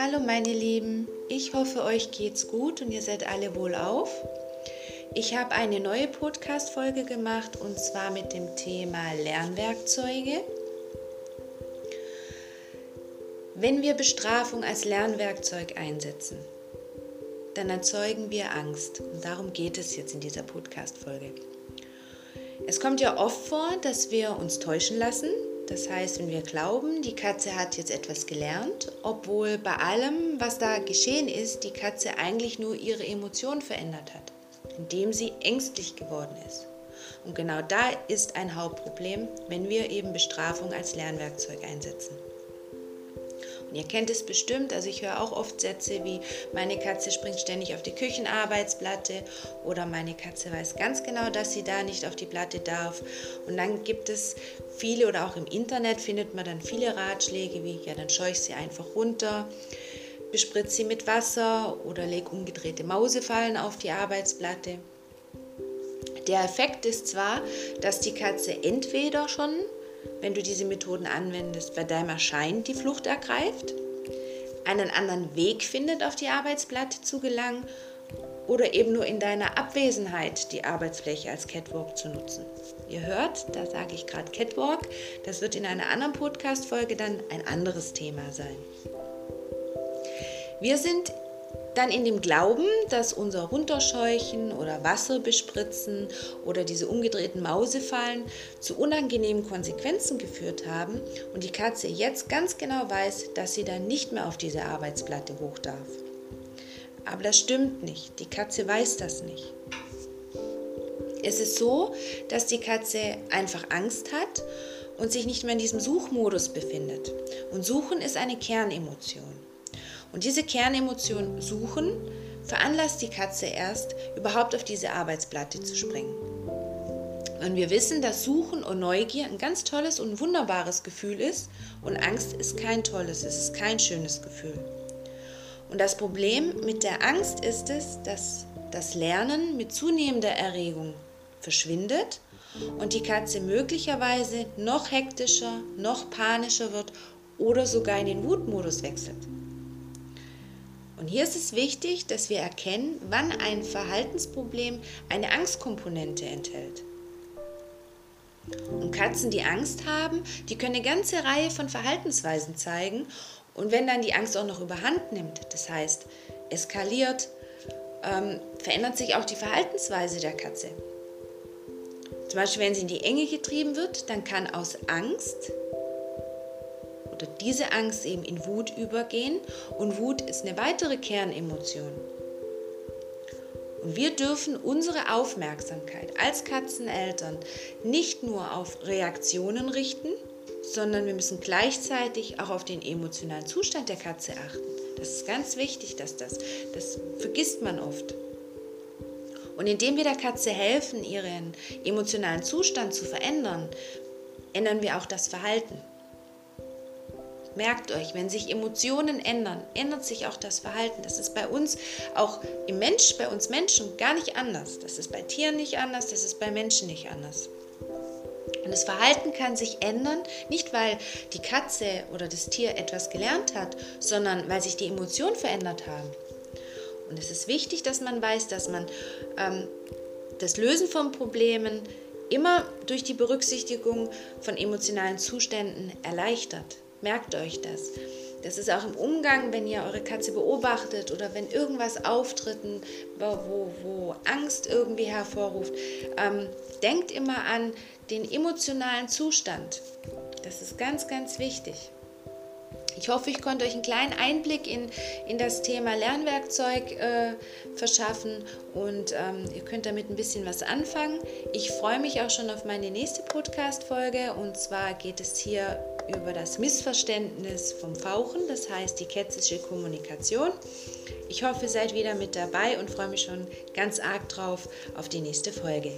Hallo meine Lieben, ich hoffe euch geht's gut und ihr seid alle wohl auf. Ich habe eine neue Podcast-Folge gemacht und zwar mit dem Thema Lernwerkzeuge. Wenn wir Bestrafung als Lernwerkzeug einsetzen, dann erzeugen wir Angst. Und darum geht es jetzt in dieser Podcast-Folge. Es kommt ja oft vor, dass wir uns täuschen lassen, das heißt, wenn wir glauben, die Katze hat jetzt etwas gelernt, obwohl bei allem, was da geschehen ist, die Katze eigentlich nur ihre Emotionen verändert hat, indem sie ängstlich geworden ist. Und genau da ist ein Hauptproblem, wenn wir eben Bestrafung als Lernwerkzeug einsetzen. Ihr kennt es bestimmt, also ich höre auch oft Sätze wie meine Katze springt ständig auf die Küchenarbeitsplatte oder meine Katze weiß ganz genau, dass sie da nicht auf die Platte darf. Und dann gibt es viele oder auch im Internet findet man dann viele Ratschläge wie ja, dann scheue ich sie einfach runter bespritze sie mit Wasser oder leg umgedrehte Mausefallen auf die Arbeitsplatte. Der Effekt ist zwar, dass die Katze entweder schon wenn du diese Methoden anwendest, bei deinem Erscheinen die Flucht ergreift, einen anderen Weg findet, auf die Arbeitsplatte zu gelangen oder eben nur in deiner Abwesenheit die Arbeitsfläche als Catwalk zu nutzen. Ihr hört, da sage ich gerade Catwalk, das wird in einer anderen Podcast-Folge dann ein anderes Thema sein. Wir sind dann in dem Glauben, dass unser Runterscheuchen oder Wasser bespritzen oder diese umgedrehten Mausefallen zu unangenehmen Konsequenzen geführt haben und die Katze jetzt ganz genau weiß, dass sie dann nicht mehr auf diese Arbeitsplatte hoch darf. Aber das stimmt nicht. Die Katze weiß das nicht. Es ist so, dass die Katze einfach Angst hat und sich nicht mehr in diesem Suchmodus befindet. Und Suchen ist eine Kernemotion. Und diese Kernemotion suchen veranlasst die Katze erst, überhaupt auf diese Arbeitsplatte zu springen. Und wir wissen, dass Suchen und Neugier ein ganz tolles und wunderbares Gefühl ist und Angst ist kein tolles, es ist kein schönes Gefühl. Und das Problem mit der Angst ist es, dass das Lernen mit zunehmender Erregung verschwindet und die Katze möglicherweise noch hektischer, noch panischer wird oder sogar in den Wutmodus wechselt. Und hier ist es wichtig, dass wir erkennen, wann ein Verhaltensproblem eine Angstkomponente enthält. Und Katzen, die Angst haben, die können eine ganze Reihe von Verhaltensweisen zeigen. Und wenn dann die Angst auch noch überhand nimmt, das heißt eskaliert, ähm, verändert sich auch die Verhaltensweise der Katze. Zum Beispiel, wenn sie in die Enge getrieben wird, dann kann aus Angst oder diese Angst eben in Wut übergehen und Wut ist eine weitere Kernemotion. Und wir dürfen unsere Aufmerksamkeit als Katzeneltern nicht nur auf Reaktionen richten, sondern wir müssen gleichzeitig auch auf den emotionalen Zustand der Katze achten. Das ist ganz wichtig, dass das, das vergisst man oft. Und indem wir der Katze helfen, ihren emotionalen Zustand zu verändern, ändern wir auch das Verhalten. Merkt euch, wenn sich Emotionen ändern, ändert sich auch das Verhalten. Das ist bei uns auch im Mensch, bei uns Menschen gar nicht anders. Das ist bei Tieren nicht anders, das ist bei Menschen nicht anders. Und das Verhalten kann sich ändern, nicht weil die Katze oder das Tier etwas gelernt hat, sondern weil sich die Emotionen verändert haben. Und es ist wichtig, dass man weiß, dass man ähm, das Lösen von Problemen immer durch die Berücksichtigung von emotionalen Zuständen erleichtert. Merkt euch das. Das ist auch im Umgang, wenn ihr eure Katze beobachtet oder wenn irgendwas auftritt, wo, wo Angst irgendwie hervorruft. Ähm, denkt immer an den emotionalen Zustand. Das ist ganz, ganz wichtig. Ich hoffe, ich konnte euch einen kleinen Einblick in, in das Thema Lernwerkzeug äh, verschaffen und ähm, ihr könnt damit ein bisschen was anfangen. Ich freue mich auch schon auf meine nächste Podcast-Folge und zwar geht es hier über das Missverständnis vom Fauchen, das heißt die kätzische Kommunikation. Ich hoffe, ihr seid wieder mit dabei und freue mich schon ganz arg drauf auf die nächste Folge.